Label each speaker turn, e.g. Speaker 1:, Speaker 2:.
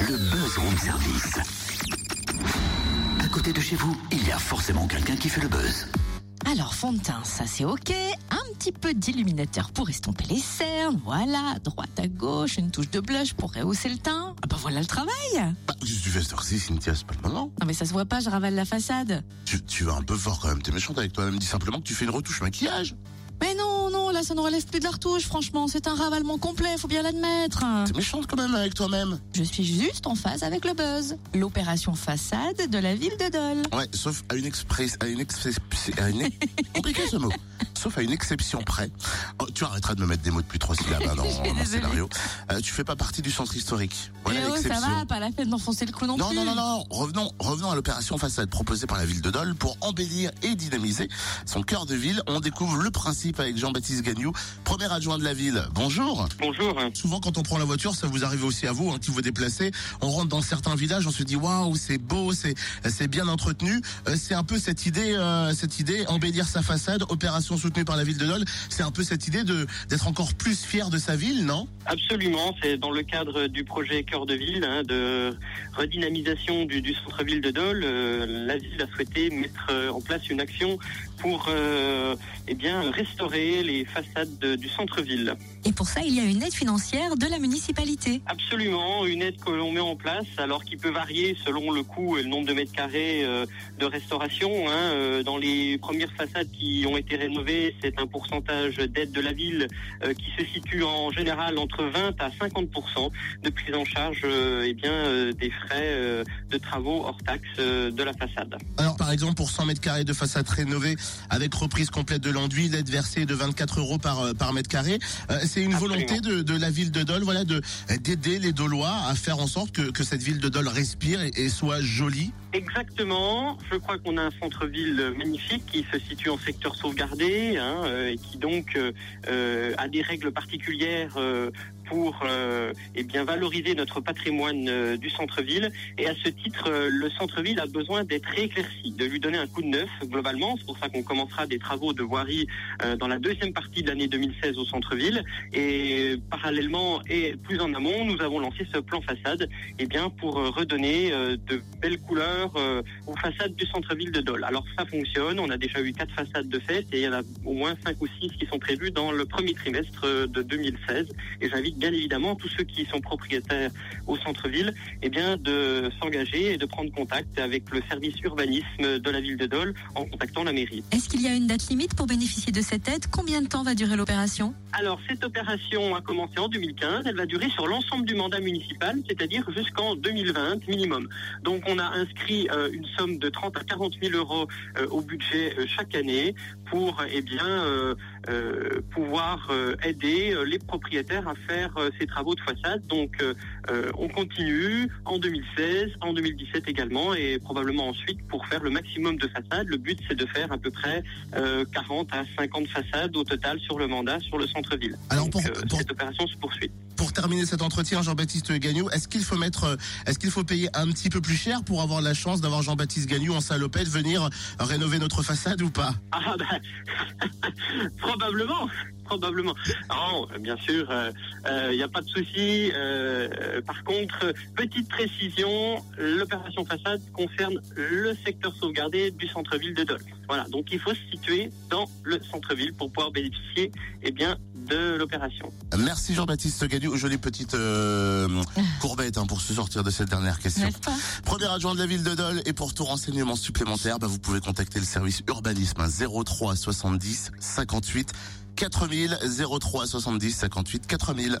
Speaker 1: le buzz room service. À côté de chez vous, il y a forcément quelqu'un qui fait le buzz.
Speaker 2: Alors, fond de teint, ça c'est ok. Un petit peu d'illuminateur pour estomper les cernes. Voilà, droite à gauche, une touche de blush pour rehausser le teint. Ah bah voilà le travail.
Speaker 3: Bah, fais cette heure-ci, Cynthia C'est pas le moment.
Speaker 2: Non mais ça se voit pas, je ravale la façade.
Speaker 3: Tu, tu vas un peu fort quand même. T'es méchante avec toi-même. Dis simplement que tu fais une retouche maquillage.
Speaker 2: Mais non, ça ne relève plus de la retouche, franchement. C'est un ravalement complet, faut bien l'admettre.
Speaker 3: T'es méchante quand même avec toi-même.
Speaker 2: Je suis juste en phase avec le buzz. L'opération façade de la ville de Dole.
Speaker 3: Ouais, sauf à une express, à une à une compliqué ce mot. Sauf à une exception près. Oh, tu arrêteras de me mettre des mots depuis trois syllabes hein, dans,
Speaker 2: désolée.
Speaker 3: scénario. Euh, tu fais pas partie du centre historique. Voilà
Speaker 2: Eh oh, ça va, pas la peine d'enfoncer le clou non,
Speaker 3: Non,
Speaker 2: plus.
Speaker 3: non, non, non. Revenons, revenons à l'opération façade proposée par la ville de Dole pour embellir et dynamiser son cœur de ville. On découvre le principe avec Jean-Baptiste Gagnou, premier adjoint de la ville. Bonjour.
Speaker 4: Bonjour.
Speaker 3: Souvent, quand on prend la voiture, ça vous arrive aussi à vous, hein, qui vous déplacez. On rentre dans certains villages, on se dit waouh, c'est beau, c'est c'est bien entretenu. Euh, c'est un peu cette idée, euh, cette idée embellir sa façade, opération soutenue par la ville de Dole. C'est un peu cette idée de d'être encore plus fier de sa ville, non?
Speaker 4: Absolument, c'est dans le cadre du projet Cœur de Ville hein, de redynamisation du, du centre-ville de Dole. euh, la ville a souhaité mettre en place une action pour euh, eh bien restaurer les façades de- du centre-ville.
Speaker 2: Et pour ça, il y a une aide financière de la municipalité.
Speaker 4: Absolument, une aide que l'on met en place, alors qui peut varier selon le coût et le nombre de mètres carrés euh, de restauration. hein. Euh, Dans les premières façades qui ont été rénovées, c'est un pourcentage d'aide de la ville euh, qui se situe en général entre 20 à 50% de prise en charge euh, eh bien, euh, des frais euh, de travaux hors taxes euh, de la façade.
Speaker 3: Alors, par exemple, pour 100 mètres carrés de façade rénovée avec reprise complète de l'enduit, l'aide versée est de 24 euros par, euh, par mètre carré. Euh, c'est une
Speaker 4: Absolument.
Speaker 3: volonté de, de la ville de Dole, voilà, de d'aider les Dolois à faire en sorte que, que cette ville de Dole respire et, et soit jolie.
Speaker 4: Exactement. Je crois qu'on a un centre-ville magnifique qui se situe en secteur sauvegardé hein, euh, et qui donc euh, euh, a des règles particulières euh, pour euh, eh bien valoriser notre patrimoine euh, du centre-ville. Et à ce titre, euh, le centre-ville a besoin d'être rééclairci, de lui donner un coup de neuf globalement. C'est pour ça qu'on commencera des travaux de voirie dans la deuxième partie de l'année 2016 au centre-ville. Et parallèlement et plus en amont, nous avons lancé ce plan façade eh bien pour redonner de belles couleurs aux façades du centre-ville de Dole. Alors ça fonctionne, on a déjà eu quatre façades de fête et il y en a au moins cinq ou six qui sont prévues dans le premier trimestre de 2016. Et j'invite bien évidemment tous ceux qui sont propriétaires au centre-ville eh bien de s'engager et de prendre contact avec le service urbanisme de la ville de Dole en contactant la mairie.
Speaker 2: Est-ce qu'il y a une date limite pour bénéficier de cette aide? Combien de temps va durer l'opération?
Speaker 4: Alors, cette opération a commencé en 2015. Elle va durer sur l'ensemble du mandat municipal, c'est-à-dire jusqu'en 2020 minimum. Donc, on a inscrit euh, une somme de 30 à 40 000 euros euh, au budget euh, chaque année pour, eh bien, euh, pouvoir euh, aider euh, les propriétaires à faire euh, ces travaux de façade. Donc, on continue en 2016, en 2017 également, et probablement ensuite pour faire le maximum de façades. Le but, c'est de faire à peu près euh, 40 à 50 façades au total sur le mandat, sur le centre-ville.
Speaker 3: Alors,
Speaker 4: Donc,
Speaker 3: pour- pour-
Speaker 4: cette opération se poursuit.
Speaker 3: Pour terminer cet entretien, Jean-Baptiste Gagnou, est-ce qu'il faut mettre, euh, est-ce qu'il faut payer un petit peu plus cher pour avoir la chance d'avoir Jean-Baptiste Gagnou en salopette venir rénover notre façade ou pas?
Speaker 4: Ah bah, probablement, probablement. Non, bien sûr, il n'y a pas de souci. Euh, euh, par contre, petite précision, l'opération façade concerne le secteur sauvegardé du centre-ville de Dole. Voilà, donc il faut se situer dans le centre-ville pour pouvoir bénéficier eh bien, de l'opération.
Speaker 3: Merci Jean-Baptiste Gagnou. Jolie petite euh, courbette hein, pour se sortir de cette dernière question. Premier adjoint de la ville de Dole et pour tout renseignement supplémentaire, bah, vous pouvez contacter le service urbanisme hein, 03 70 58 4000 03 70 58 4000.